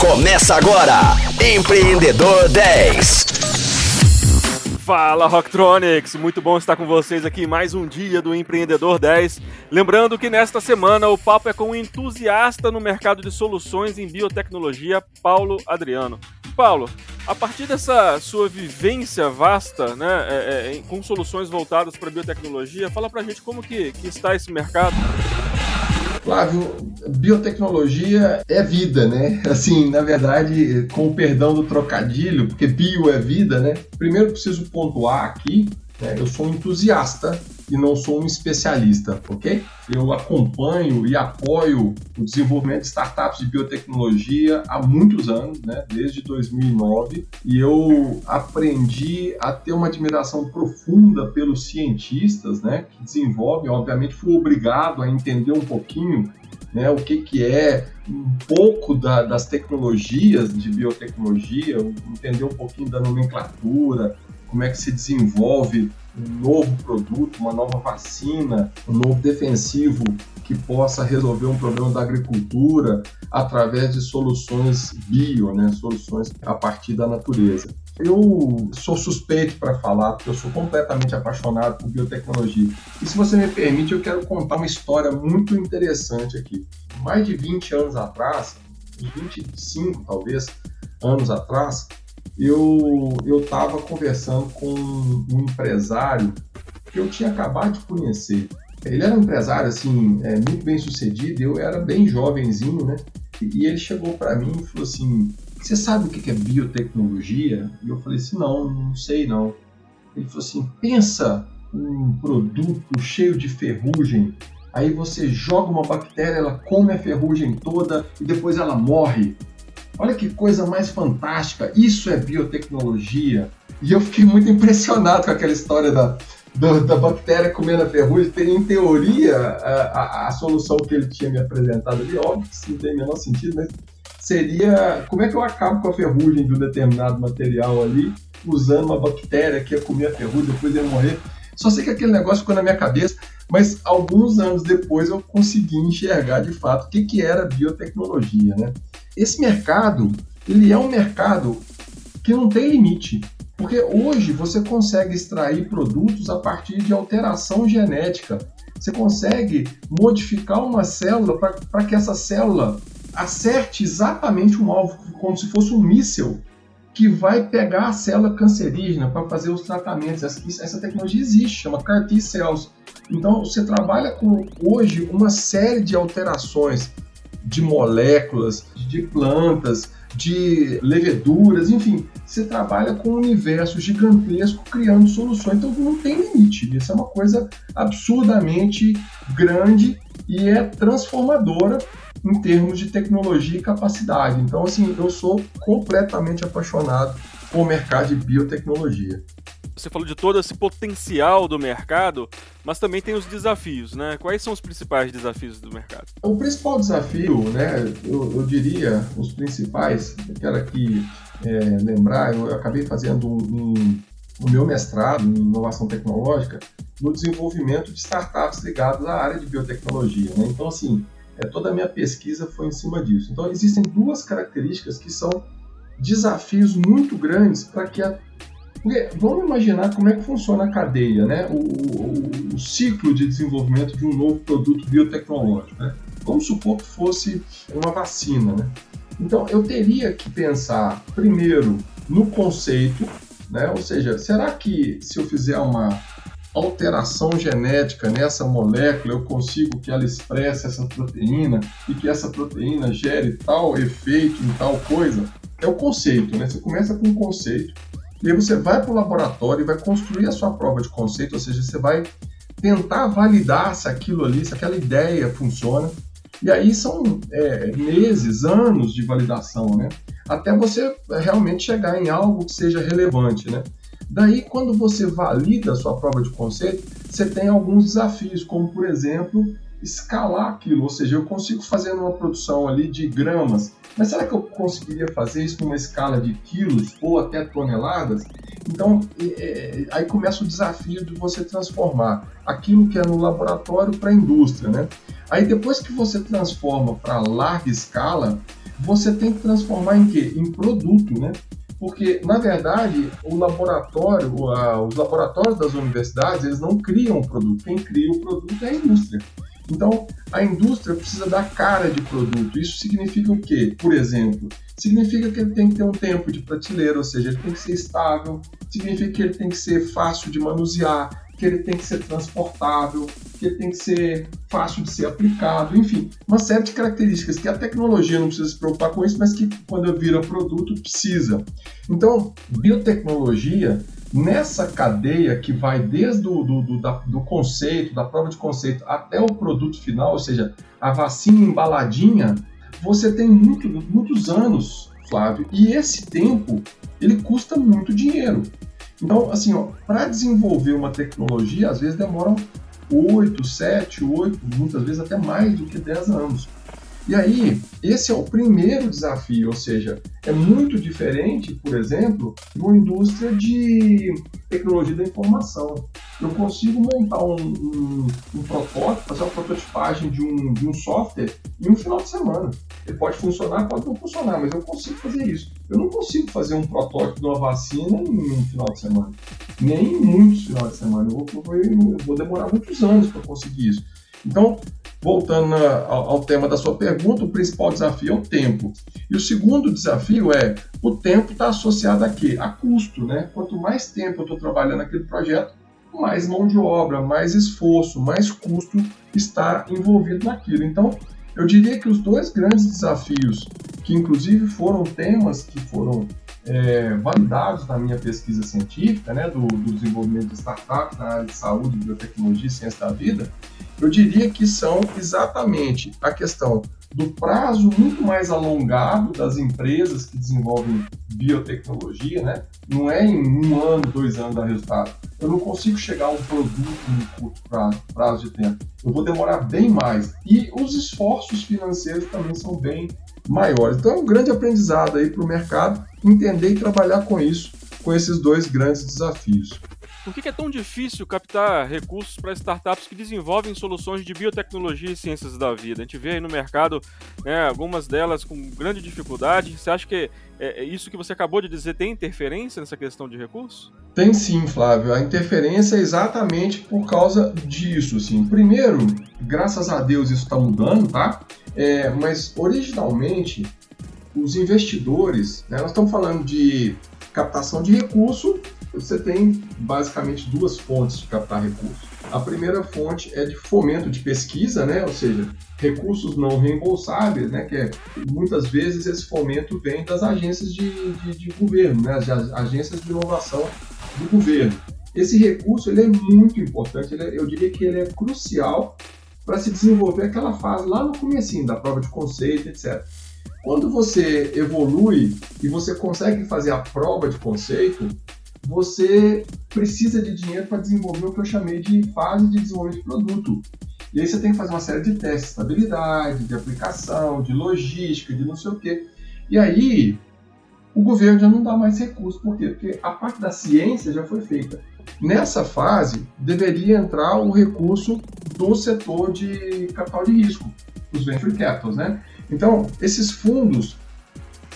Começa agora, Empreendedor 10. Fala Rocktronics, muito bom estar com vocês aqui mais um dia do Empreendedor 10. Lembrando que nesta semana o papo é com um entusiasta no mercado de soluções em biotecnologia, Paulo Adriano. Paulo, a partir dessa sua vivência vasta, né, é, é, com soluções voltadas para biotecnologia, fala pra gente como que, que está esse mercado. Flávio, biotecnologia é vida, né? Assim, na verdade, com o perdão do trocadilho, porque bio é vida, né? Primeiro preciso pontuar aqui, né? eu sou um entusiasta e não sou um especialista, ok? Eu acompanho e apoio o desenvolvimento de startups de biotecnologia há muitos anos, né? desde 2009, e eu aprendi a ter uma admiração profunda pelos cientistas né? que desenvolvem. Obviamente, fui obrigado a entender um pouquinho né, o que, que é um pouco da, das tecnologias de biotecnologia, entender um pouquinho da nomenclatura, como é que se desenvolve um novo produto, uma nova vacina, um novo defensivo que possa resolver um problema da agricultura através de soluções bio, né, soluções a partir da natureza. Eu sou suspeito para falar, porque eu sou completamente apaixonado por biotecnologia. E se você me permite, eu quero contar uma história muito interessante aqui. Mais de 20 anos atrás, uns 25 talvez anos atrás, eu eu estava conversando com um empresário que eu tinha acabado de conhecer. Ele era um empresário assim é, muito bem sucedido. Eu era bem jovenzinho, né? E, e ele chegou para mim e falou assim: "Você sabe o que é biotecnologia?" E eu falei assim: "Não, não sei não." Ele falou assim: "Pensa um produto cheio de ferrugem aí você joga uma bactéria, ela come a ferrugem toda e depois ela morre. Olha que coisa mais fantástica, isso é biotecnologia. E eu fiquei muito impressionado com aquela história da, da, da bactéria comendo a ferrugem. Em teoria, a, a, a, solução que ele tinha me apresentado ali, óbvio que isso não tem o menor sentido, mas seria como é que eu acabo com a ferrugem de um determinado material ali, usando uma bactéria que ia comer a ferrugem, depois ia morrer. Só sei que aquele negócio ficou na minha cabeça, mas alguns anos depois eu consegui enxergar de fato o que, que era biotecnologia, né? Esse mercado, ele é um mercado que não tem limite. Porque hoje você consegue extrair produtos a partir de alteração genética. Você consegue modificar uma célula para que essa célula acerte exatamente um alvo, como se fosse um míssil que vai pegar a célula cancerígena para fazer os tratamentos. Essa, tecnologia existe, chama CAR T cells. Então você trabalha com hoje uma série de alterações de moléculas, de plantas, de leveduras, enfim, você trabalha com um universo gigantesco criando soluções, então não tem limite. Isso é uma coisa absurdamente grande e é transformadora em termos de tecnologia e capacidade. Então, assim, eu sou completamente apaixonado o mercado de biotecnologia. Você falou de todo esse potencial do mercado, mas também tem os desafios, né? Quais são os principais desafios do mercado? O principal desafio, né, eu, eu diria, os principais, eu quero aqui é, lembrar, eu acabei fazendo um, um, o meu mestrado em inovação tecnológica no desenvolvimento de startups ligadas à área de biotecnologia. Né? Então, assim, é, toda a minha pesquisa foi em cima disso. Então, existem duas características que são desafios muito grandes para que a porque vamos imaginar como é que funciona a cadeia, né? O, o, o, ciclo de desenvolvimento de um novo produto biotecnológico. Né? Vamos supor que fosse uma vacina, né? Então eu teria que pensar primeiro no conceito, né? Ou seja, será que se eu fizer uma alteração genética nessa molécula eu consigo que ela expresse essa proteína e que essa proteína gere tal efeito em tal coisa? É o conceito, né? Você começa com um conceito e aí você vai para o laboratório e vai construir a sua prova de conceito, ou seja, você vai tentar validar se aquilo ali, se aquela ideia funciona. E aí são é, meses, anos de validação, né? Até você realmente chegar em algo que seja relevante, né? Daí, quando você valida a sua prova de conceito, você tem alguns desafios, como por exemplo, escalar aquilo, ou seja, eu consigo fazer uma produção ali de gramas, mas será que eu conseguiria fazer isso numa escala de quilos ou até toneladas? Então, é, aí começa o desafio de você transformar aquilo que é no laboratório para a indústria, né? Aí depois que você transforma para larga escala, você tem que transformar em quê? Em produto, né? Porque, na verdade, o laboratório, os laboratórios das universidades, eles não criam o produto. Quem cria o produto é a indústria. Então, a indústria precisa dar cara de produto. Isso significa o quê? Por exemplo, significa que ele tem que ter um tempo de prateleira, ou seja, ele tem que ser estável, significa que ele tem que ser fácil de manusear, que ele tem que ser transportável, que ele tem que ser fácil de ser aplicado, enfim, uma série de características que a tecnologia não precisa se preocupar com isso, mas que quando vira produto precisa. Então, biotecnologia nessa cadeia que vai desde do, do, do, do conceito, da prova de conceito até o produto final, ou seja, a vacina embaladinha, você tem muito, muitos anos, Flávio, e esse tempo ele custa muito dinheiro. Então, assim, para desenvolver uma tecnologia, às vezes demoram 8, 7, 8, muitas vezes até mais do que 10 anos. E aí, esse é o primeiro desafio, ou seja, é muito diferente, por exemplo, de uma indústria de tecnologia da informação. Eu consigo montar um, um, um protótipo, fazer uma prototipagem de um, de um software em um final de semana. Ele pode funcionar, pode não funcionar, mas eu consigo fazer isso. Eu não consigo fazer um protótipo de uma vacina em um final de semana, nem em muitos finais de semana. Eu vou, eu vou demorar muitos anos para conseguir isso. Então, voltando ao, tema da sua pergunta, o principal desafio é o tempo. E o segundo desafio é o tempo está associado a quê? A custo, né? Quanto mais tempo eu estou trabalhando naquele projeto, mais mão de obra, mais esforço, mais custo está envolvido naquilo. Então, eu diria que os dois grandes desafios, que inclusive foram temas que foram é, validados na minha pesquisa científica, né, do, do desenvolvimento de startups na área de saúde, biotecnologia e ciência da vida, eu diria que são exatamente a questão do prazo muito mais alongado das empresas que desenvolvem biotecnologia, né? Não é em um ano, dois anos dar resultado. Eu não consigo chegar a um produto em curto prazo, prazo de tempo. Eu vou demorar bem mais. E os esforços financeiros também são bem maiores. Então é um grande aprendizado aí para o mercado entender e trabalhar com isso, com esses dois grandes desafios. Por que é tão difícil captar recursos para startups que desenvolvem soluções de biotecnologia e ciências da vida? A gente vê aí no mercado né, algumas delas com grande dificuldade. Você acha que é, é isso que você acabou de dizer tem interferência nessa questão de recursos? Tem sim, Flávio. A interferência é exatamente por causa disso. Assim. Primeiro, graças a Deus isso está mudando, tá? É, mas originalmente os investidores, né, nós estamos falando de captação de recurso você tem basicamente duas fontes de captar recursos. A primeira fonte é de fomento de pesquisa, né? ou seja, recursos não reembolsáveis, né? que é, muitas vezes esse fomento vem das agências de, de, de governo, né? as agências de inovação do governo. Esse recurso ele é muito importante, é, eu diria que ele é crucial para se desenvolver aquela fase lá no começo da prova de conceito, etc. Quando você evolui e você consegue fazer a prova de conceito, você precisa de dinheiro para desenvolver o que eu chamei de fase de desenvolvimento de produto. E aí você tem que fazer uma série de testes de estabilidade, de aplicação, de logística, de não sei o quê. E aí o governo já não dá mais recursos. Por quê? Porque a parte da ciência já foi feita. Nessa fase, deveria entrar o recurso do setor de capital de risco, os venture capitals, né? Então, esses fundos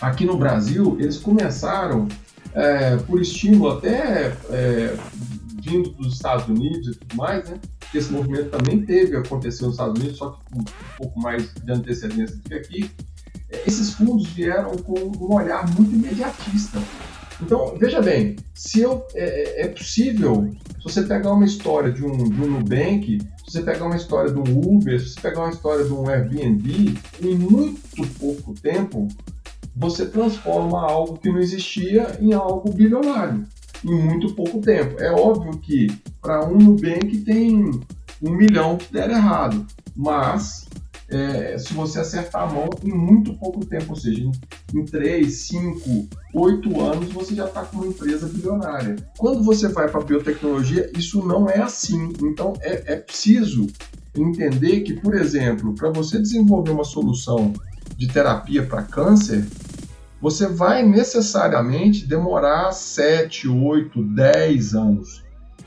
aqui no Brasil, eles começaram é, por estímulo até é, vindo dos Estados Unidos e tudo mais, né? Esse movimento também teve, aconteceu nos Estados Unidos, só que com um pouco mais de antecedência do que aqui. É, esses fundos vieram com um olhar muito imediatista. Então, veja bem, se eu, é, é, é possível, se você pegar uma história de um, de um Nubank, se você pegar uma história de um Uber, se você pegar uma história de um Airbnb, em muito pouco tempo, você transforma algo que não existia em algo bilionário em muito pouco tempo. É óbvio que para um Nubank tem um milhão que der errado, mas é, se você acertar a mão em muito pouco tempo, ou seja, em, em 3, 5, 8 anos, você já está com uma empresa bilionária. Quando você vai para a biotecnologia, isso não é assim. Então é, é preciso entender que, por exemplo, para você desenvolver uma solução de terapia para câncer, você vai necessariamente demorar 7, 8, 10 anos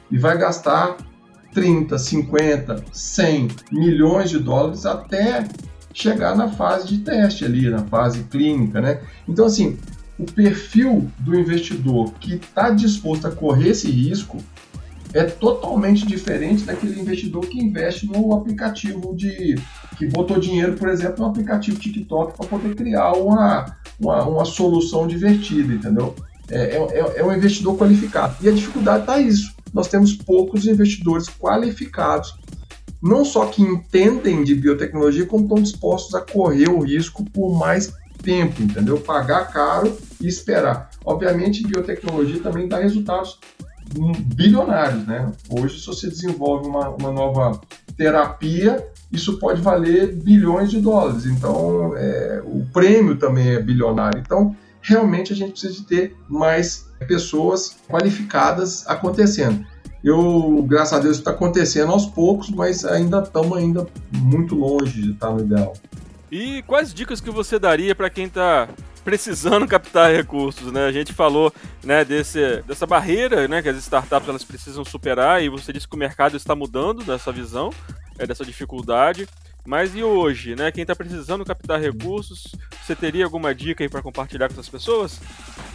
e vai gastar 30, 50, 100 milhões de dólares até chegar na fase de teste ali, na fase clínica, né? Então, assim, o perfil do investidor que está disposto a correr esse risco é totalmente diferente daquele investidor que investe no aplicativo de que botou dinheiro, por exemplo, no aplicativo TikTok para poder criar uma, uma, uma, solução divertida, entendeu? É, é, é um investidor qualificado. E a dificuldade está isso. Nós temos poucos investidores qualificados, não só que entendem de biotecnologia, como estão dispostos a correr o risco por mais tempo, entendeu? Pagar caro e esperar. Obviamente, biotecnologia também dá resultados bilionários, né? Hoje, se você desenvolve uma, uma nova terapia, isso pode valer bilhões de dólares. Então, é, o prêmio também é bilionário. Então, realmente a gente precisa de ter mais pessoas qualificadas acontecendo. Eu, graças a Deus, está acontecendo aos poucos, mas ainda estamos ainda muito longe de estar no ideal. E quais dicas que você daria para quem está precisando captar recursos, né? A gente falou, né, desse, dessa barreira, né, que as startups elas precisam superar e você disse que o mercado está mudando nessa visão, é, dessa dificuldade. Mas e hoje, né? Quem está precisando captar recursos, você teria alguma dica aí para compartilhar com essas pessoas?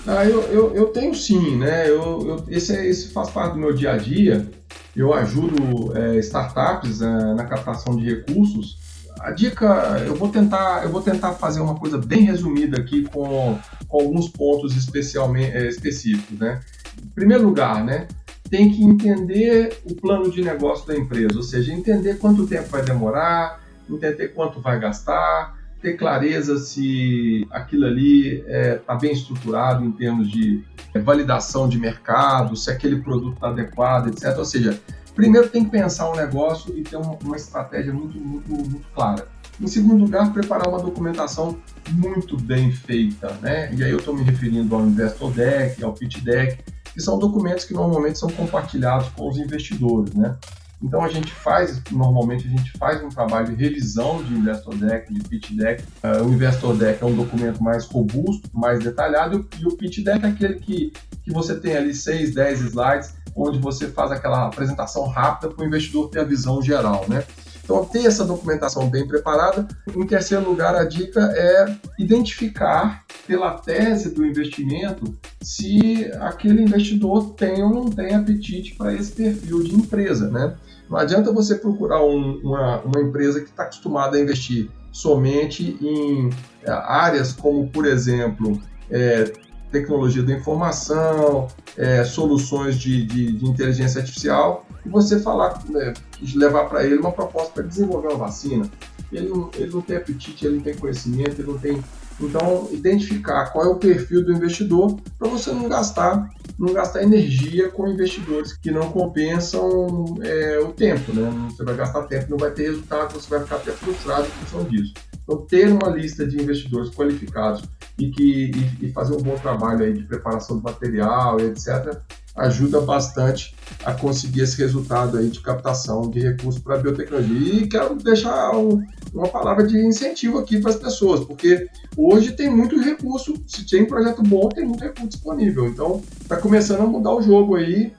Ah, eu, eu, eu tenho sim, né? Eu, eu, esse, esse faz parte do meu dia a dia. Eu ajudo é, startups é, na captação de recursos a dica, eu vou tentar, eu vou tentar fazer uma coisa bem resumida aqui com, com alguns pontos especialmente é, específicos, né? Em primeiro lugar, né, tem que entender o plano de negócio da empresa, ou seja, entender quanto tempo vai demorar, entender quanto vai gastar, ter clareza se aquilo ali está é, tá bem estruturado em termos de validação de mercado, se aquele produto está adequado, etc. Ou seja, Primeiro, tem que pensar um negócio e ter uma, uma estratégia muito, muito, muito clara. Em segundo lugar, preparar uma documentação muito bem feita, né? E aí eu estou me referindo ao Investor Deck, ao Pitch Deck, que são documentos que normalmente são compartilhados com os investidores, né? Então a gente faz, normalmente a gente faz um trabalho de revisão de Investor Deck, de Pitch Deck. Uh, o Investor Deck é um documento mais robusto, mais detalhado, e o Pitch Deck é aquele que, que você tem ali 6, 10 slides onde você faz aquela apresentação rápida para o investidor ter a visão geral, né? Então, ter essa documentação bem preparada. Em terceiro lugar, a dica é identificar pela tese do investimento se aquele investidor tem ou não tem apetite para esse perfil de empresa, né? Não adianta você procurar um, uma, uma empresa que está acostumada a investir somente em é, áreas como, por exemplo, é, tecnologia da informação, é, soluções de, de, de, inteligência artificial, e você falar, né, levar para ele uma proposta para desenvolver uma vacina. Ele não, ele não tem apetite, ele não tem conhecimento, ele não tem. Então, identificar qual é o perfil do investidor para você não gastar, não gastar energia com investidores que não compensam é, o tempo, né? Você vai gastar tempo, não vai ter resultado, você vai ficar até frustrado em função disso. Então, ter uma lista de investidores qualificados e, que, e, e fazer um bom trabalho aí de preparação do material etc., ajuda bastante a conseguir esse resultado aí de captação de recursos para a biotecnologia. E quero deixar um, uma palavra de incentivo aqui para as pessoas, porque hoje tem muito recurso, se tem projeto bom, tem muito recurso disponível. Então, está começando a mudar o jogo aí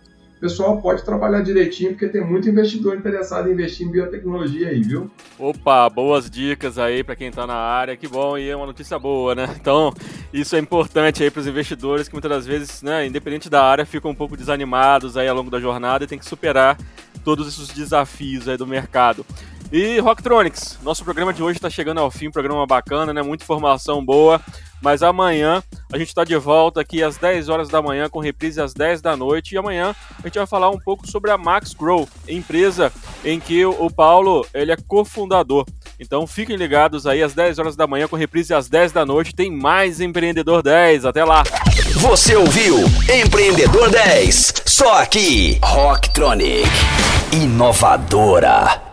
pessoal pode trabalhar direitinho, porque tem muito investidor interessado em investir em biotecnologia aí, viu? Opa, boas dicas aí para quem está na área, que bom, e é uma notícia boa, né? Então, isso é importante aí para os investidores que muitas das vezes, né, independente da área, ficam um pouco desanimados aí ao longo da jornada e tem que superar todos esses desafios aí do mercado. E Rocktronics, nosso programa de hoje está chegando ao fim, programa bacana, né? Muita informação boa. Mas amanhã a gente está de volta aqui às 10 horas da manhã, com reprise às 10 da noite. E amanhã a gente vai falar um pouco sobre a Max Grow, empresa em que o Paulo ele é cofundador. Então fiquem ligados aí às 10 horas da manhã, com reprise às 10 da noite. Tem mais Empreendedor 10. Até lá! Você ouviu Empreendedor 10, só aqui, Rocktronic, inovadora.